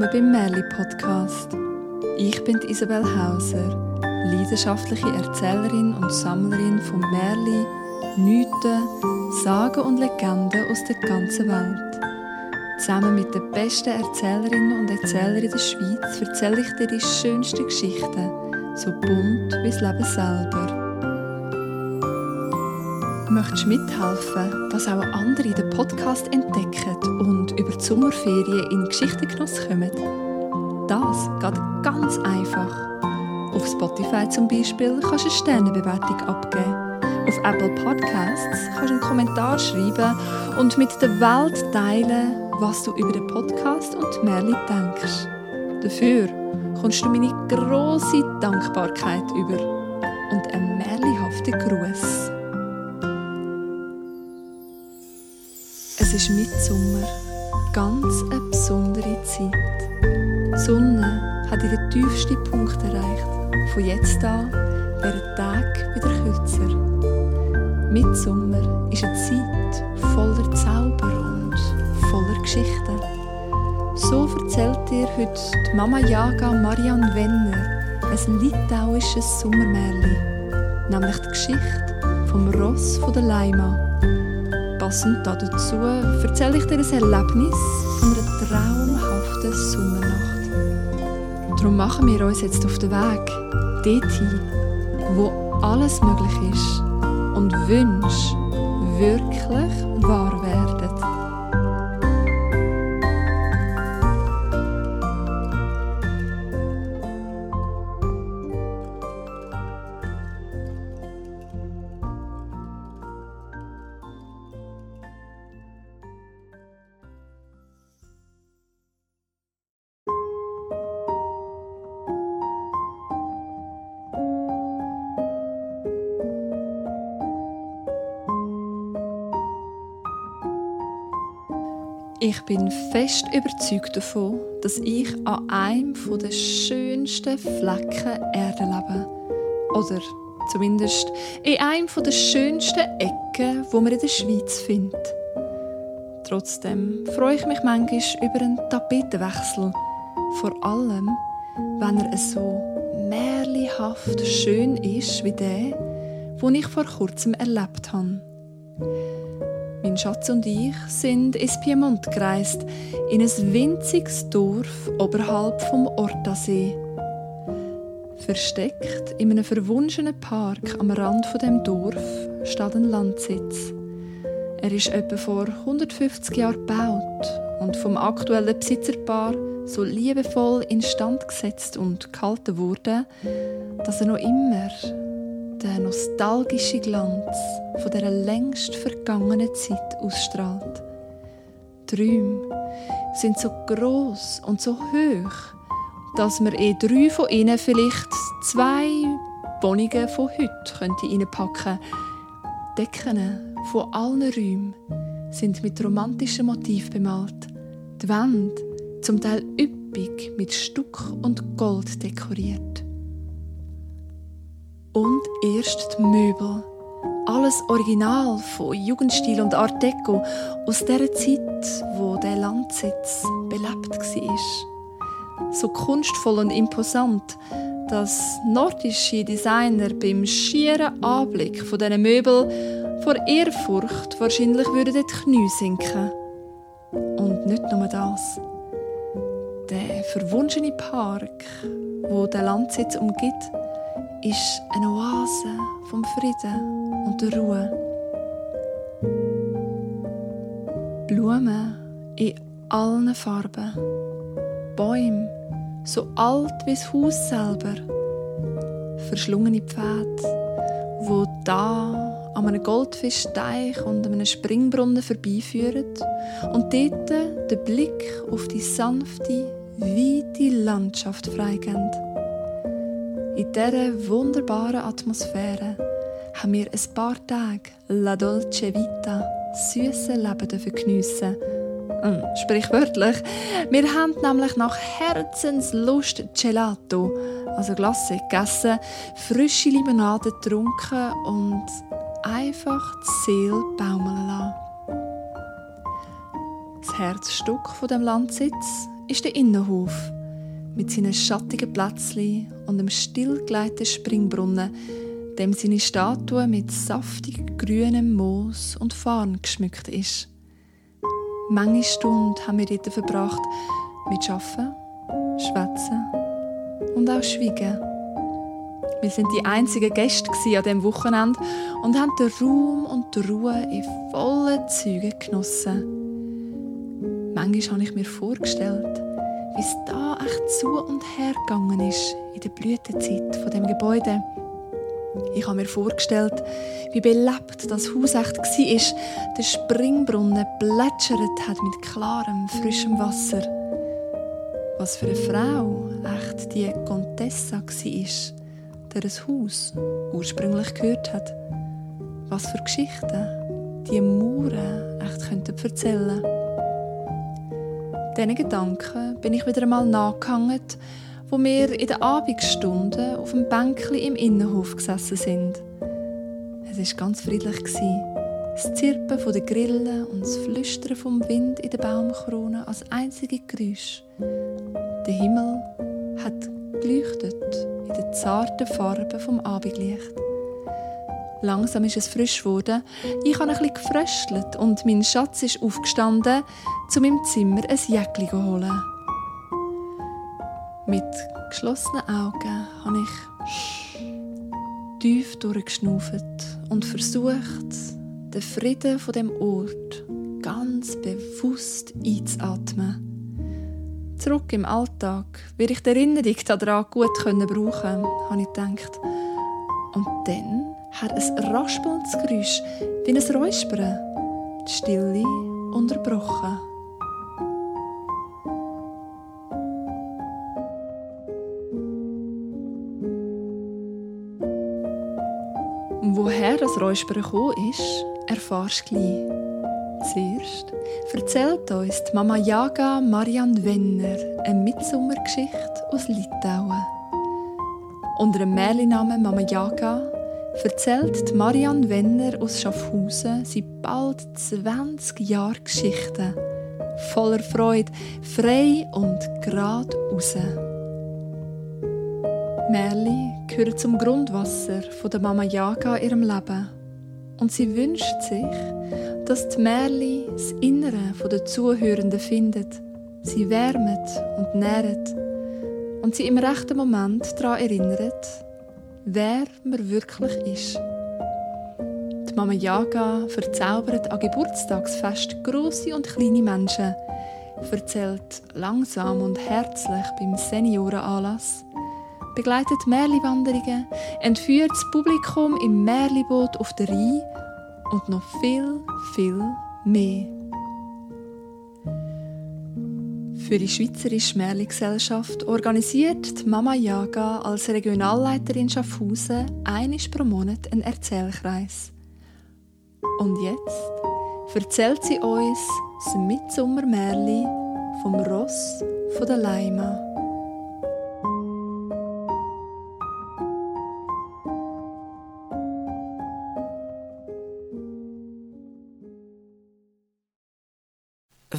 willkommen beim Merli Podcast. Ich bin Isabel Hauser, leidenschaftliche Erzählerin und Sammlerin von Merli, Mythen, Sagen und Legenden aus der ganzen Welt. Zusammen mit den besten Erzählerinnen und Erzählern in der Schweiz erzähle ich dir die schönsten Geschichten, so bunt wie das Leben selber. Möchtest du mithelfen, dass auch andere den Podcast entdecken und über die Sommerferien in Geschichtengenuss kommen? Das geht ganz einfach. Auf Spotify zum Beispiel kannst du eine Sternebewertung abgeben. Auf Apple Podcasts kannst du einen Kommentar schreiben und mit der Welt teilen, was du über den Podcast und Merli denkst. Dafür kommst du meine große Dankbarkeit über und einen merlihaften Gruß. Es ist Mitsommer, ganz eine besondere Zeit. Die Sonne hat ihren tiefsten Punkt erreicht. Von jetzt an werden die Tage wieder kürzer. Mitsommer ist eine Zeit voller Zauber und voller Geschichten. So erzählt dir heute die Mama Jaga Marianne Wenner ein litauisches Sommermärchen, nämlich die Geschichte vom Ross von der Leima. Passend dazu erzähle ich dir ein Erlebnis von einer traumhaften Sommernacht. Darum machen wir uns jetzt auf den Weg dorthin, wo alles möglich ist und Wünsche wirklich wahr Ich bin fest überzeugt davon, dass ich an einem der schönsten Flecken Erde lebe. Oder zumindest in einem der schönsten Ecken, wo man in der Schweiz findet. Trotzdem freue ich mich manchmal über einen Tapetenwechsel. Vor allem, wenn er so märlihaft schön ist wie der, den ich vor kurzem erlebt habe. Mein Schatz und ich sind ins Piemont gereist, in ein winziges Dorf oberhalb vom Ortasee. Versteckt in einem verwunschenen Park am Rand von dem Dorf steht ein Landsitz. Er ist etwa vor 150 Jahren gebaut und vom aktuellen Besitzerpaar so liebevoll instand gesetzt und gehalten wurde, dass er noch immer der nostalgische Glanz von der längst vergangenen Zeit ausstrahlt. Träume sind so groß und so hoch, dass man in drei von ihnen vielleicht zwei Wohnungen von heute könnte reinpacken. Decken von allen Räumen sind mit romantischen Motiv bemalt. Die Wände zum Teil üppig mit Stuck und Gold dekoriert. Und erst die Möbel. Alles Original von Jugendstil und Art Deco aus der Zeit, wo der Landsitz belebt war. So kunstvoll und imposant, dass nordische Designer beim schieren Anblick von diesen Möbel vor Ehrfurcht wahrscheinlich würden die Knie sinken. Und nicht nur das. Der verwunschene Park, wo der Landsitz umgibt, ist eine Oase vom Frieden und der Ruhe. Blumen in allen Farben. Bäume, so alt wie das Haus selber. Verschlungene Pfade, wo da an einem Goldfischteich und einem Springbrunnen vorbeiführen und dort den Blick auf die sanfte, weite Landschaft freigeben. In dieser wunderbaren Atmosphäre haben wir ein paar Tage La Dolce Vita, süße Leben geniessen hm, Sprichwörtlich. Wir haben nämlich nach Herzenslust Gelato, also Glasse, gegessen, frische Limonade getrunken und einfach die Seele baumeln lassen. Das Herzstück von dem Landsitz ist der Innenhof mit seinen schattigen Plätzchen und dem stillgelegten Springbrunnen, dem seine Statue mit saftig grünem Moos und Farn geschmückt ist. Manche Stunden haben wir dort verbracht mit Arbeiten, Schwätzen und auch Schweigen. Wir sind die einzigen Gäste an diesem Wochenende und haben den Raum und die Ruhe in vollen Zügen genossen. Manchmal habe ich mir vorgestellt, wie es da echt zu und her gegangen ist in der Blütezeit von dem Gebäude. Ich habe mir vorgestellt, wie belebt das Haus echt war. Der Springbrunnen plätschert hat mit klarem, frischem Wasser. Was für eine Frau echt die Contessa war der ein Haus ursprünglich gehört hat. Was für Geschichten die Mauern echt könnten erzählen Diesen Gedanken bin ich wieder einmal nachgehangen, wo wir in den Abendstunden auf dem Bänkli im Innenhof gesessen sind. Es war ganz friedlich. Das Zirpen der Grillen und das Flüstern vom Wind in den Baumkronen als einzige Geräusch. Der Himmel hat geleuchtet in den zarten Farben vom Abendlicht. Langsam ist es frisch geworden. Ich habe ein gefröstelt und mein Schatz ist aufgestanden, um im Zimmer ein Jäckli zu holen. Mit geschlossenen Augen habe ich tief durchgeschnauft und versucht, den Frieden von dem Ort ganz bewusst einzuatmen. Zurück im Alltag werde ich die Erinnerung daran gut brauchen, habe ich gedacht. Und dann hat ein raspelndes Geräusch wie ein Räuspern die Stille unterbrochen. Das Räuspern gekommen ist, erfahrst du gleich. Zuerst erzählt uns die Mama Jaga Marianne Wenner eine Mitsommergeschichte aus Litauen. Unter dem Märchennamen Mama Jaga erzählt Marianne Wenner aus Schaffhausen seit bald 20 Jahren Geschichten. Voller Freude, frei und gerade raus. Merli gehört zum Grundwasser von der Mama Jaga in ihrem Leben. Und sie wünscht sich, dass die Märli das Innere der Zuhörenden findet, sie wärmet und nährt und sie im rechten Moment daran erinnert, wer man wirklich ist. Die Mama Yaga verzaubert an Geburtstagsfest große und kleine Menschen, erzählt langsam und herzlich beim Seniorenanlass, begleitet Märli-Wanderungen, entführt das Publikum im Märliboot auf der Rhein und noch viel, viel mehr. Für die Schweizerische Märchengesellschaft organisiert die Mama Jaga als Regionalleiterin Schaffhausen einmal pro Monat einen Erzählkreis. Und jetzt erzählt sie uns das Mitsommermärli vom Ross von der Leima.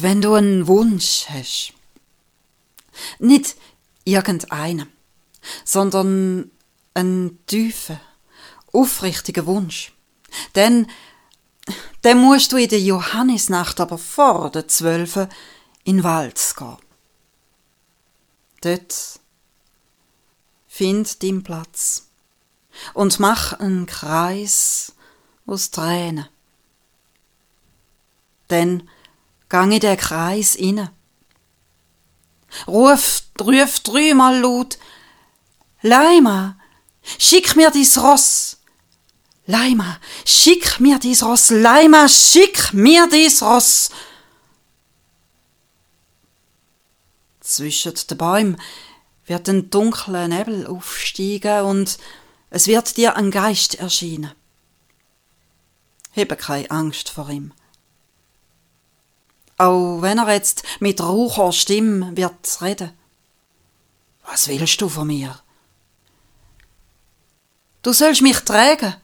Wenn du einen Wunsch hast, nicht irgendeinen, sondern einen tiefen, aufrichtigen Wunsch, dann, dann musst du in der Johannisnacht aber vor der Zwölfe in den Wald gehen. Dort find deinen Platz und mach einen Kreis aus Tränen. Denn gang in den Kreis inne. Ruf, ruf dreimal laut, Leima, schick mir dies Ross. Leima, schick mir dies Ross. Leima, schick mir dies Ross. Zwischen den Bäumen wird ein dunkler Nebel aufsteigen und es wird dir ein Geist erscheinen. Habe keine Angst vor ihm. Auch wenn er jetzt mit raucher Stimme wird reden. Was willst du von mir? Du sollst mich tragen.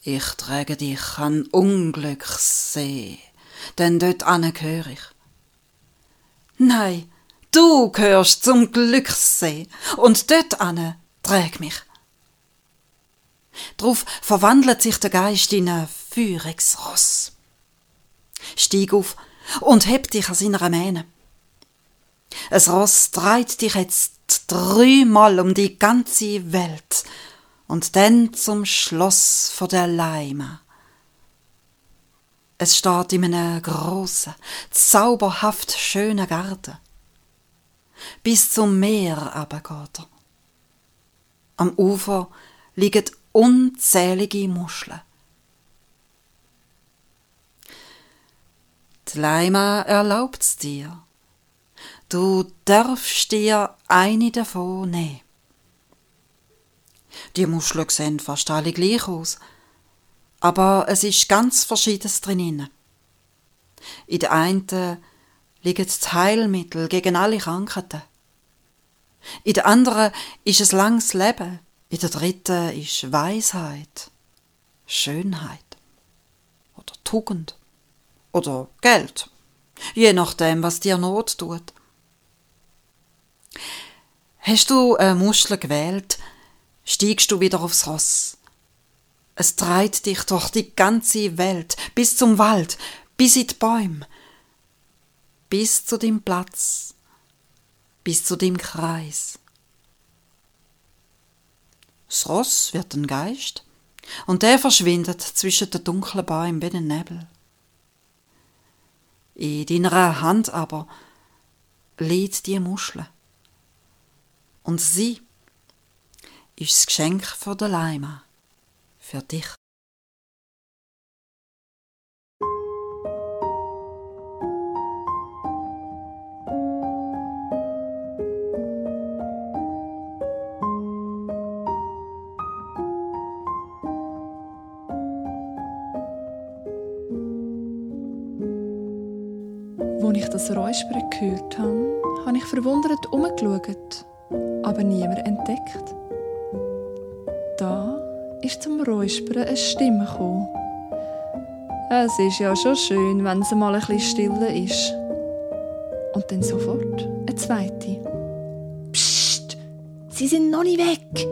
Ich trage dich an Unglückssee, denn dort gehöre ich. Nein, du gehörst zum Glückssee und dort ane träg mich. Drauf verwandelt sich der Geist in ein feuriges. Stieg auf und heb dich an seiner Mähne. Es Ross dreht dich jetzt dreimal um die ganze Welt und dann zum Schloss vor der Leime. Es steht in einem großen, zauberhaft schönen Garten. Bis zum Meer aber geht er. Am Ufer liegen unzählige Muscheln. Die Leima erlaubt's dir. Du darfst dir eine davon nehmen. Die Muscheln sehen fast alle gleich aus, aber es ist ganz Verschiedenes drin. In der einen liegen die Heilmittel gegen alle Krankheiten. In der anderen ist es langes Leben. In der dritten ist Weisheit, Schönheit oder Tugend oder Geld, je nachdem, was dir Not tut. Hast du eine Muschel gewählt, steigst du wieder aufs Ross. Es treibt dich durch die ganze Welt, bis zum Wald, bis in die Bäume, bis zu dem Platz, bis zu dem Kreis. Das Ross wird ein Geist, und der verschwindet zwischen den dunklen Bäumen wie ein Nebel. In deiner Hand aber liegt die Muschel. Und sie ist das Geschenk von der Leima für dich. Das Räuspern gehört habe, habe ich verwundert umgeschaut, aber niemand entdeckt. Da ist zum Räuspern eine Stimme gekommen. Es ist ja schon schön, wenn es mal ein bisschen stiller ist. Und dann sofort eine zweite. Psst, sie sind noch nicht weg.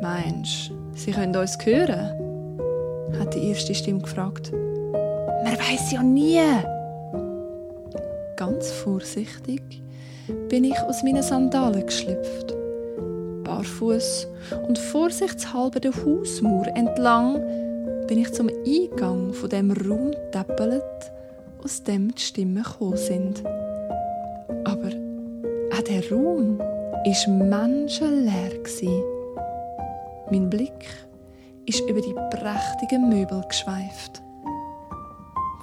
Meinst sie können uns hören? hat die erste Stimme gefragt. Man weiß ja nie. Ganz vorsichtig bin ich aus meinen Sandalen geschlüpft. Barfuß und vorsichtshalber der Hausmauer entlang bin ich zum Eingang von dem Raum tappelt, aus dem die Stimmen gekommen sind. Aber auch der Raum war menschenleer. Mein Blick ist über die prächtigen Möbel geschweift.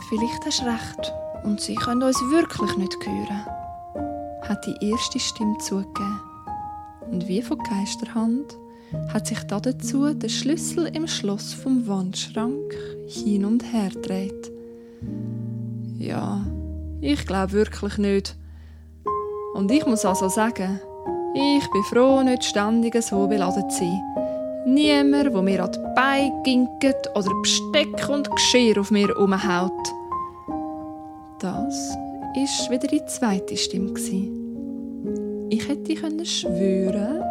Vielleicht hast du recht und sie können uns wirklich nicht hören, hat die erste Stimme zugegeben. Und wie von Geisterhand hat sich dazu der Schlüssel im Schloss vom Wandschrank hin und her gedreht. Ja, ich glaube wirklich nicht. Und ich muss also sagen, ich bin froh, nicht ständig so beladen zu sein. Niemand, der mir an die Beine ginket oder Besteck und Geschirr auf mir umhaut. Das ist wieder die zweite Stimme. Ich hätte schwören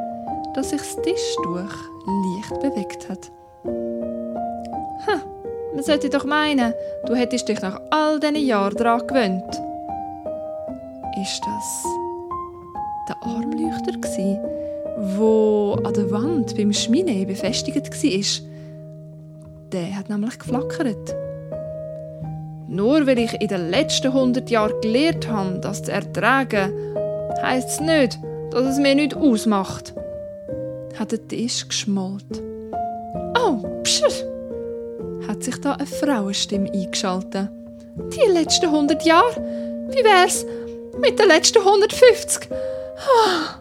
dass sich das Tischtuch leicht bewegt hat. Ha, man sollte doch meinen, du hättest dich nach all diesen Jahren daran gewöhnt. Ist das der Armleuchter wo an der Wand beim Schmine befestigt war? Der hat nämlich geflackert. Nur weil ich in den letzten 100 Jahren gelernt habe, das zu ertragen, heisst es nicht, dass es mir nicht ausmacht. Hat der Tisch geschmollt. Oh, pscher! Hat sich da eine Frauenstimme eingeschaltet. Die letzten 100 Jahre? Wie wär's mit den letzten 150? Ah.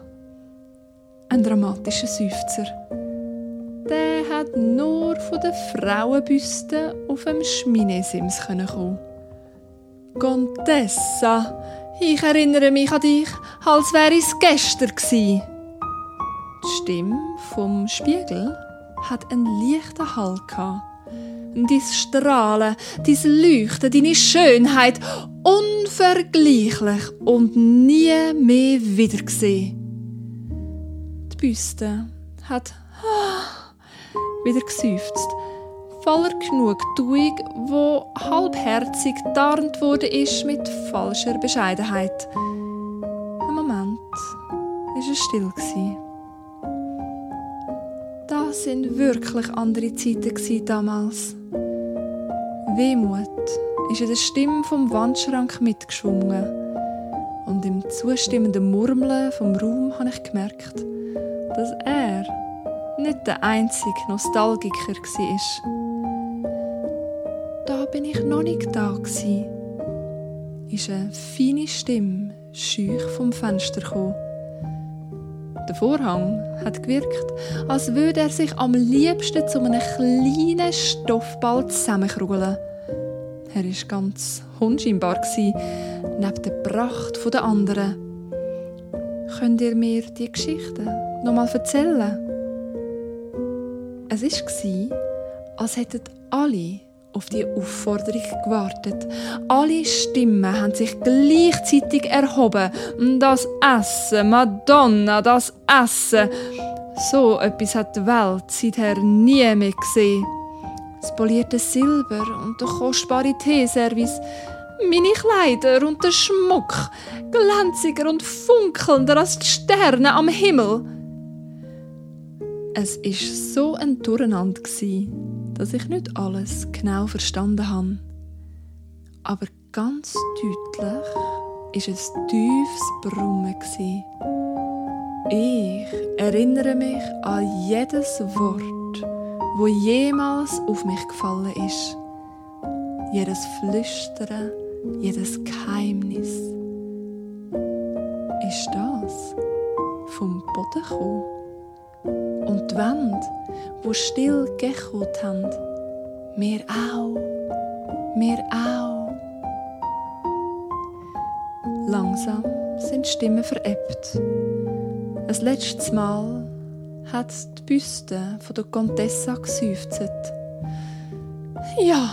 Ein dramatischer Seufzer. Der hat nur von den Frauenbüsten auf dem Schminesims kommen. Contessa, ich erinnere mich an dich, als wäre es gestern gewesen. Die Stimme vom Spiegel hat einen leichten Hall gehabt. Dein Strahlen, dein Leuchten, deine Schönheit, un unvergleichlich und nie mehr wiedergesehen. Die Büste hat wieder geseufzt, voller Genugtuung, wo halbherzig tarnt wurde ist mit falscher Bescheidenheit. Ein Moment ist es still gsi. Das sind wirklich andere Zeiten damals. Wehmut ist in der Stimme vom Wandschrank mitgeschwungen. Und im zustimmenden Murmeln vom Raum habe ich gemerkt, dass er nicht der einzige Nostalgiker war. Da bin ich noch nicht da. Ist eine feine Stimme schüch vom Fenster gekommen. Der Vorhang hat gewirkt, als würde er sich am liebsten zu einem kleinen Stoffball zusammenkrugeln. Er war ganz unscheinbar, neben der Pracht der anderen. Könnt ihr mir die Geschichte noch mal erzählen? Es war, als hätten alle auf die Aufforderung gewartet. Alle Stimmen haben sich gleichzeitig erhoben. Das Essen, Madonna, das Essen. So etwas hat die Welt seither nie mehr gesehen. Das polierte Silber und der kostbare Teeservice, meine Kleider und der Schmuck, glänziger und funkelnder als die Sterne am Himmel. Es ist so ein Durcheinander dass ich nicht alles genau verstanden habe. Aber ganz deutlich ist es tiefes Brummen Ich erinnere mich an jedes Wort, wo jemals auf mich gefallen ist. Jedes Flüstern, jedes Geheimnis. Ist das vom Boden gekommen? Und die Wände, wo still gechaut haben. Mir auch, mir auch. Langsam sind die Stimmen verebbt. Ein letztes Mal hat die Büste von der Contessa geseufzt. Ja,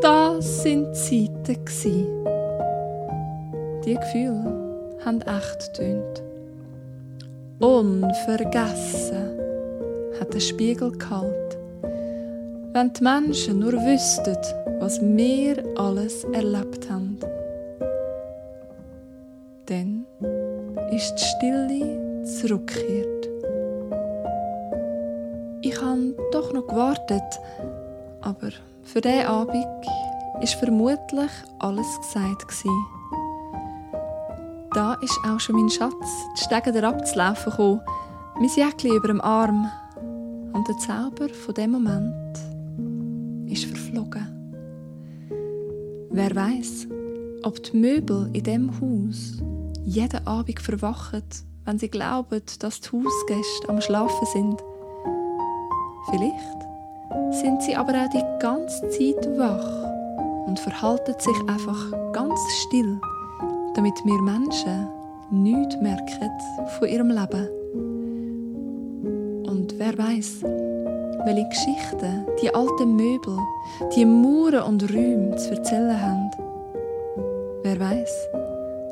das sind Zeiten Die Gefühle haben echt getönt. Unvergessen hat der Spiegel gehalten. Wenn die Menschen nur wüssten, was wir alles erlebt haben. Dann ist die Stille zurückgekehrt. Ich habe doch noch gewartet, aber für diesen Abend ist vermutlich alles gesagt gewesen. Da ist auch schon mein Schatz, die Stege abzulaufen gekommen, mein Jäckchen über dem Arm, und der Zauber von dem Moment ist verflogen. Wer weiß, ob die Möbel in dem Haus jeden Abend verwachen, wenn sie glauben, dass die Hausgäste am Schlafen sind. Vielleicht sind sie aber auch die ganze Zeit wach und verhalten sich einfach ganz still, damit wir Menschen nichts merken von ihrem Leben. Und wer weiß, welche Geschichten die alten Möbel, die Mauern und Räume zu erzählen haben. Wer weiß,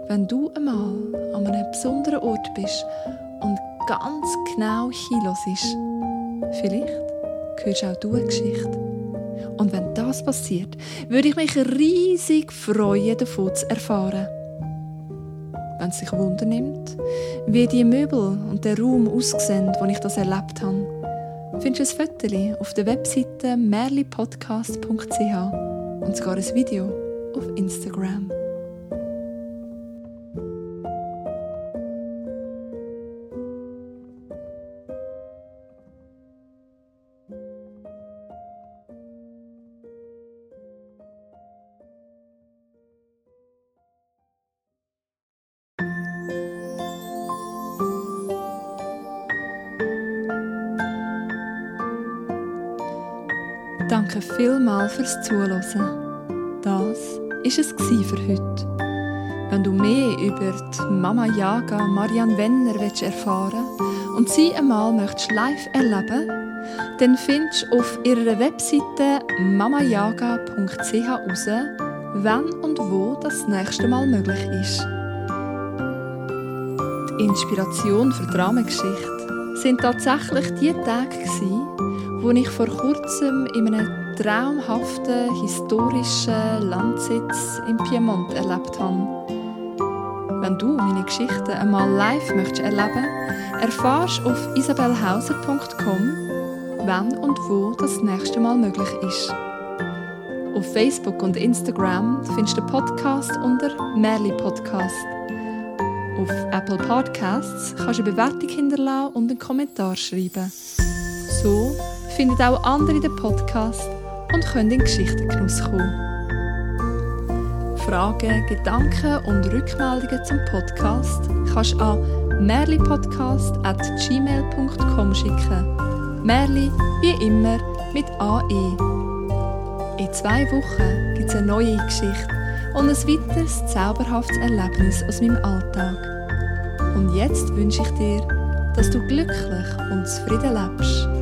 wenn du einmal an einem besonderen Ort bist und ganz genau hinhörst, vielleicht hörst auch du eine Geschichte. Und wenn das passiert, würde ich mich riesig freuen, davon zu erfahren. Wenn es sich Wunder nimmt, wie die Möbel und der Raum aussehen, wo ich das erlebt habe, findest du ein Foto auf der Webseite merlipodcast.ch und sogar ein Video auf Instagram. Danke vielmals fürs Zuhören. Das war es für heute. Wenn du mehr über die Mama Yaga Marianne Wenner erfahren und sie einmal möchtest live erleben, dann findest du auf ihrer Webseite mamayaga.ch heraus, wann und wo das nächste Mal möglich ist. Die Inspiration für Dramengeschichte sind tatsächlich die Tage wo ich vor kurzem in einem traumhaften historischen Landsitz im Piemont erlebt habe. Wenn du meine Geschichten einmal live möchtest erleben, erfahrst auf isabelhauser.com, wann und wo das nächste Mal möglich ist. Auf Facebook und Instagram findest du den Podcast unter Merli Podcast. Auf Apple Podcasts kannst du eine Bewertung hinterlassen und einen Kommentar schreiben. So finden auch andere den Podcast und können in Geschichtengenuss kommen. Fragen, Gedanken und Rückmeldungen zum Podcast kannst du an merlipodcast.gmail.com schicken. Merli wie immer mit AE. In zwei Wochen gibt es eine neue Geschichte und ein weiteres zauberhaftes Erlebnis aus meinem Alltag. Und jetzt wünsche ich dir, dass du glücklich und zufrieden lebst.